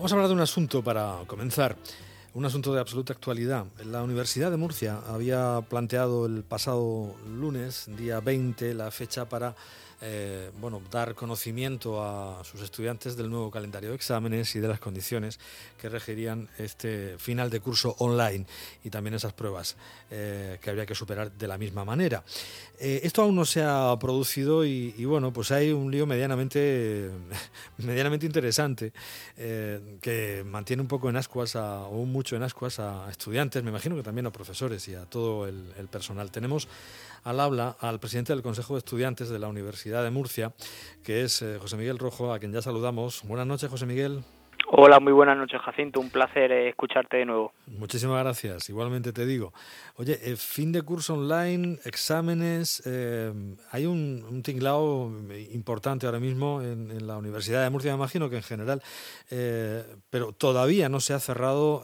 Vamos a hablar de un asunto para comenzar, un asunto de absoluta actualidad. La Universidad de Murcia había planteado el pasado lunes, día 20, la fecha para eh, bueno, dar conocimiento a sus estudiantes del nuevo calendario de exámenes y de las condiciones que regirían este final de curso online y también esas pruebas eh, que habría que superar de la misma manera. Eh, esto aún no se ha producido y, bueno, pues hay un lío medianamente, medianamente interesante que mantiene un poco en ascuas, a, o mucho en ascuas a estudiantes, me imagino que también a profesores y a todo el, el personal. Tenemos al habla al presidente del Consejo de Estudiantes de la Universidad de Murcia, que es eh, José Miguel Rojo, a quien ya saludamos. Buenas noches, José Miguel. Hola, muy buenas noches, Jacinto. Un placer eh, escucharte de nuevo. Muchísimas gracias. Igualmente te digo. Oye, eh, fin de curso online, exámenes. Eh, hay un, un, tinglao importante ahora mismo en, la Universidad de Murcia, me imagino que en general, pero todavía no se ha cerrado.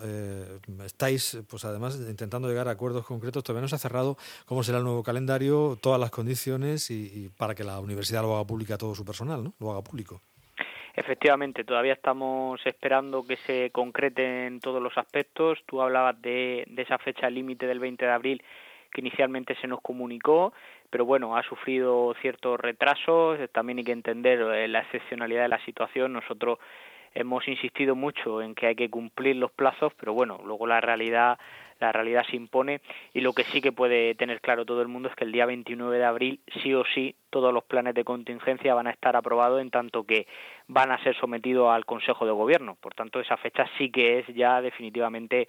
estáis, pues además, intentando llegar a acuerdos concretos. Todavía no se ha cerrado cómo será el nuevo calendario, todas las condiciones y, y para que la universidad lo haga pública todo su personal, ¿no? Lo haga público. Efectivamente, todavía estamos esperando que se concreten todos los aspectos. Tú hablabas de, de esa fecha límite del 20 de abril que inicialmente se nos comunicó, pero bueno, ha sufrido ciertos retrasos. También hay que entender eh, la excepcionalidad de la situación. Nosotros hemos insistido mucho en que hay que cumplir los plazos, pero bueno, luego la realidad la realidad se impone y lo que sí que puede tener claro todo el mundo es que el día 29 de abril sí o sí todos los planes de contingencia van a estar aprobados en tanto que van a ser sometidos al Consejo de Gobierno. Por tanto, esa fecha sí que es ya definitivamente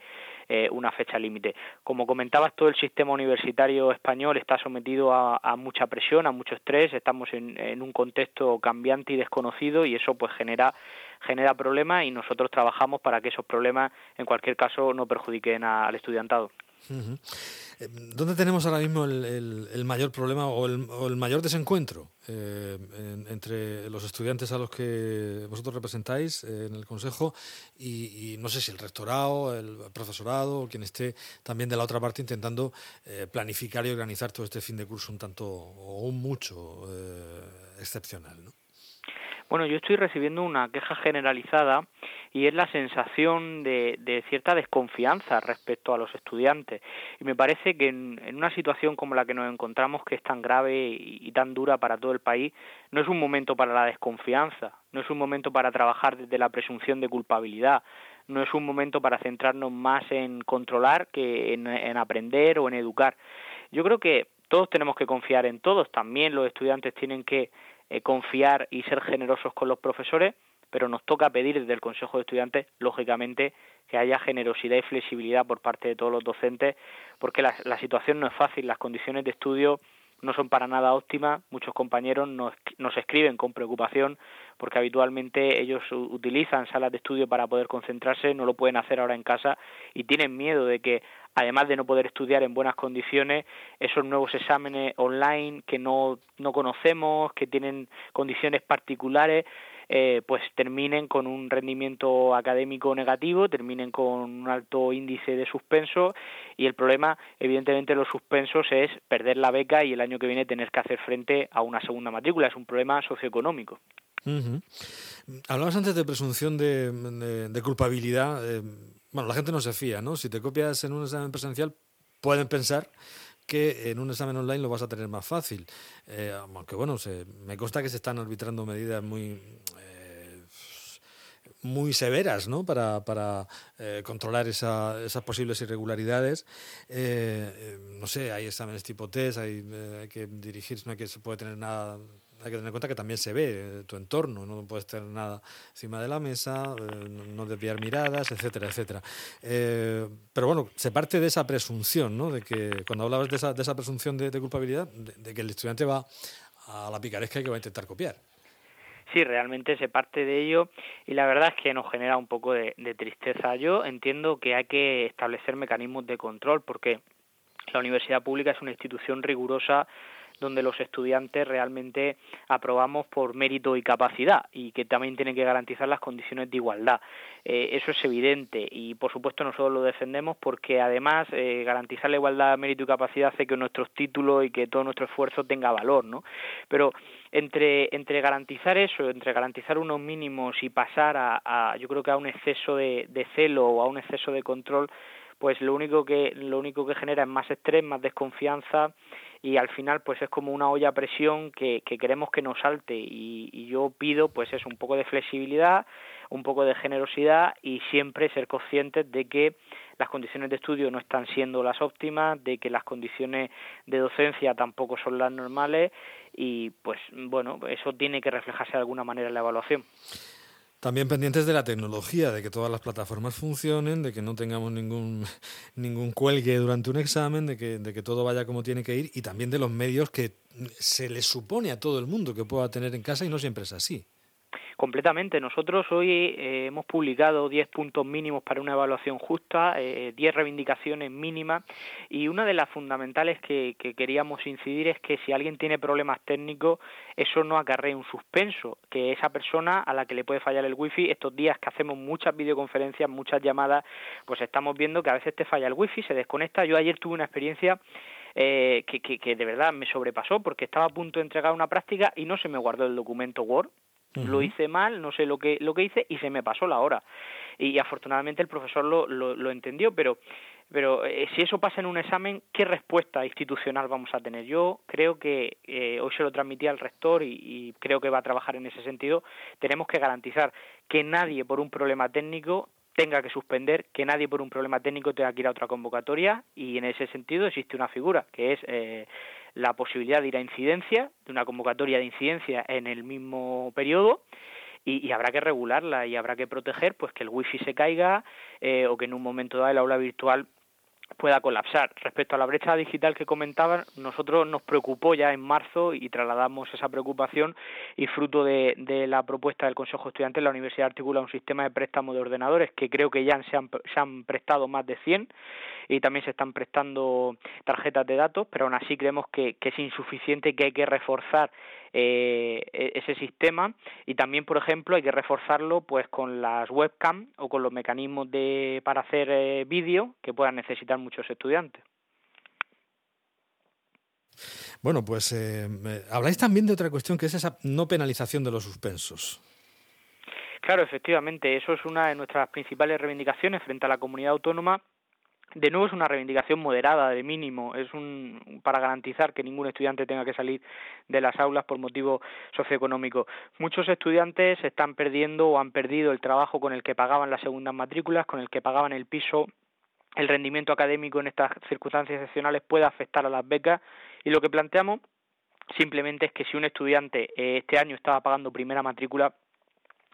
eh, una fecha límite. Como comentabas, todo el sistema universitario español está sometido a, mucha presión, a mucho estrés. Estamos en, en un contexto cambiante y desconocido y eso pues genera genera problemas y nosotros trabajamos para que esos problemas, en cualquier caso, no perjudiquen al estudiantado. Eh, ¿Dónde tenemos ahora mismo el, mayor problema o el, mayor desencuentro eh, entre los estudiantes a los que vosotros representáis en el Consejo y, no sé si el rectorado, el profesorado o quien esté también de la otra parte intentando eh, planificar y organizar todo este fin de curso un tanto o un mucho excepcional? ¿no? Bueno, yo estoy recibiendo una queja generalizada y es la sensación de, cierta desconfianza respecto a los estudiantes. Y me parece que en, una situación como la que nos encontramos, que es tan grave y, tan dura para todo el país, no es un momento para la desconfianza, no es un momento para trabajar desde la presunción de culpabilidad, no es un momento para centrarnos más en controlar que en aprender o en educar. Yo creo que todos tenemos que confiar en todos, también los estudiantes tienen que eh, confiar y ser generosos con los profesores, pero nos toca pedir desde el Consejo de Estudiantes, lógicamente, que haya generosidad y flexibilidad por parte de todos los docentes, porque la, la situación no es fácil, las condiciones de estudio no son para nada óptimas. Muchos compañeros nos, nos, escriben con preocupación porque habitualmente ellos utilizan salas de estudio para poder concentrarse, no lo pueden hacer ahora en casa y tienen miedo de que además de no poder estudiar en buenas condiciones, esos nuevos exámenes online que no, no conocemos, que tienen condiciones particulares, eh, pues terminen con un rendimiento académico negativo, terminen con un alto índice de suspenso y el problema, evidentemente, de los suspensos es perder la beca y el año que viene tener que hacer frente a una segunda matrícula. Es un problema socioeconómico. Hablabas antes de presunción de, culpabilidad. Eh, bueno, la gente no se fía, ¿no? Si te copias en un examen presencial, pueden pensar que en un examen online lo vas a tener más fácil. Eh, aunque bueno, se, me consta que se están arbitrando medidas muy eh, muy severas ¿no? para, para eh, controlar esa, esas posibles irregularidades. no sé, hay exámenes tipo test, hay, hay que dirigirse, no hay que se puede tener nada hay que tener en cuenta que también se ve tu entorno, no puedes tener nada encima de la mesa, eh, no desviar miradas, etcétera, etcétera. Eh, pero bueno, se parte de esa presunción, ¿no? De que cuando hablabas de esa, de esa presunción de, culpabilidad, de, que el estudiante va a la picaresca y que va a intentar copiar. Sí, realmente se parte de ello y la verdad es que nos genera un poco de tristeza. Yo entiendo que hay que establecer mecanismos de control porque la universidad pública es una institución rigurosa donde los estudiantes realmente aprobamos por mérito y capacidad y que también tienen que garantizar las condiciones de igualdad. Eh, eso es evidente y por supuesto nosotros lo defendemos porque además eh, garantizar la igualdad, mérito y capacidad hace que nuestros títulos y que todo nuestro esfuerzo tenga valor, ¿no? Pero entre, entre garantizar eso, entre garantizar unos mínimos y pasar a, yo creo que a un exceso de, de celo o a un exceso de control, pues lo único que lo único que genera es más estrés, más desconfianza y al final pues es como una olla a presión que, que queremos que nos salte y, y yo pido pues es un poco de flexibilidad, un poco de generosidad y siempre ser conscientes de que las condiciones de estudio no están siendo las óptimas, de que las condiciones de docencia tampoco son las normales y pues bueno, eso tiene que reflejarse de alguna manera en la evaluación. También pendientes de la tecnología, de que todas las plataformas funcionen, de que no tengamos ningún, ningún cuelgue durante un examen, de que, de que todo vaya como tiene que ir y también de los medios que se les supone a todo el mundo que pueda tener en casa y no siempre es así. Completamente. Nosotros hoy eh, hemos publicado 10 puntos mínimos para una evaluación justa, eh, 10 reivindicaciones mínimas y una de las fundamentales que, que, queríamos incidir es que si alguien tiene problemas técnicos, eso no acarrea un suspenso, que esa persona a la que le puede fallar el wifi, estos días que hacemos muchas videoconferencias, muchas llamadas, pues estamos viendo que a veces te falla el wifi, se desconecta. Yo ayer tuve una experiencia eh, que, que, que, de verdad me sobrepasó porque estaba a punto de entregar una práctica y no se me guardó el documento Word lo hice mal, no sé lo que, lo que hice y se me pasó la hora. Y, afortunadamente el profesor lo, lo, lo entendió, pero pero eh, si eso pasa en un examen, ¿qué respuesta institucional vamos a tener? Yo creo que eh, hoy se lo transmití al rector y, y, creo que va a trabajar en ese sentido. Tenemos que garantizar que nadie por un problema técnico tenga que suspender, que nadie por un problema técnico tenga que ir a otra convocatoria y en ese sentido existe una figura que es eh, la posibilidad de ir a incidencia, de una convocatoria de incidencia en el mismo periodo, y, habrá que regularla y habrá que proteger pues que el wifi se caiga eh, o que en un momento dado el aula virtual pueda colapsar. Respecto a la brecha digital que comentaban, nosotros nos preocupó ya en marzo y trasladamos esa preocupación y fruto de, de la propuesta del Consejo Estudiantil, la Universidad articula un sistema de préstamo de ordenadores que creo que ya se han, se han prestado más de 100 y también se están prestando tarjetas de datos, pero aún así creemos que, que es insuficiente que hay que reforzar eh, e-, ese sistema y también, por ejemplo, hay que reforzarlo pues con las webcam o con los mecanismos de para hacer eh, vídeo que puedan necesitar muchos estudiantes. Bueno, pues eh, habláis también de otra cuestión que es esa no penalización de los suspensos. Claro, efectivamente, eso es una de nuestras principales reivindicaciones frente a la comunidad autónoma de nuevo es una reivindicación moderada, de mínimo, es un para garantizar que ningún estudiante tenga que salir de las aulas por motivo socioeconómico. Muchos estudiantes están perdiendo o han perdido el trabajo con el que pagaban las segundas matrículas, con el que pagaban el piso el rendimiento académico en estas circunstancias excepcionales puede afectar a las becas y lo que planteamos simplemente es que si un estudiante eh, este año estaba pagando primera matrícula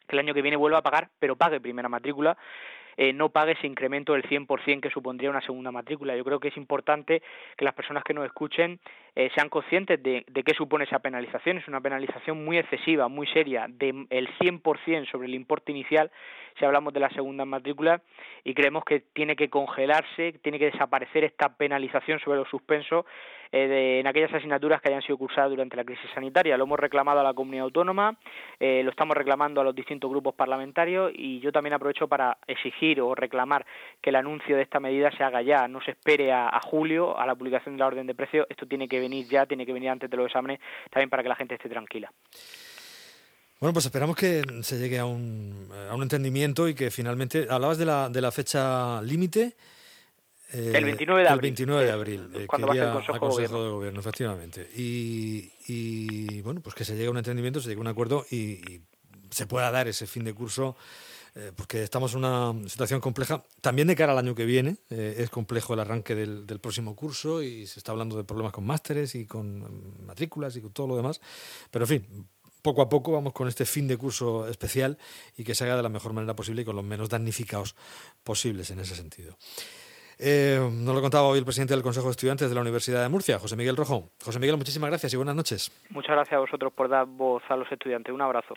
que el año que viene vuelva a pagar, pero pague primera matrícula eh, no pague ese incremento del 100% que supondría una segunda matrícula. Yo creo que es importante que las personas que nos escuchen eh, sean conscientes de, de qué supone esa penalización. Es una penalización muy excesiva, muy seria, del de 100% sobre el importe inicial si hablamos de la segunda matrícula y creemos que tiene que congelarse, tiene que desaparecer esta penalización sobre los suspensos eh, de, en aquellas asignaturas que hayan sido cursadas durante la crisis sanitaria. Lo hemos reclamado a la comunidad autónoma, eh, lo estamos reclamando a los distintos grupos parlamentarios y yo también aprovecho para exigir o reclamar que el anuncio de esta medida se haga ya, no se espere a, a julio, a la publicación de la orden de precios, esto tiene que venir ya, tiene que venir antes de los exámenes, también para que la gente esté tranquila. Bueno, pues esperamos que se llegue a un, a un entendimiento y que finalmente. Hablabas de la, de la fecha límite. Eh, el 29 de abril. El 29 de abril. Eh, cuando va a ser el Consejo, Consejo de, gobierno. de Gobierno, efectivamente. Y, y, bueno, pues que se llegue a un entendimiento, se llegue a un acuerdo y, y se pueda dar ese fin de curso. Eh, porque estamos en una situación compleja. También de cara al año que viene, eh, es complejo el arranque del, próximo curso y se está hablando de problemas con másteres y con matrículas y con todo lo demás. Pero en fin, poco a poco vamos con este fin de curso especial y que se haga de la mejor manera posible y con los menos damnificados posibles en ese sentido. Eh, nos lo contaba hoy el presidente del Consejo de Estudiantes de la Universidad de Murcia, José Miguel Rojo. José Miguel, muchísimas gracias y buenas noches. Muchas gracias a vosotros por dar voz a los estudiantes. Un abrazo.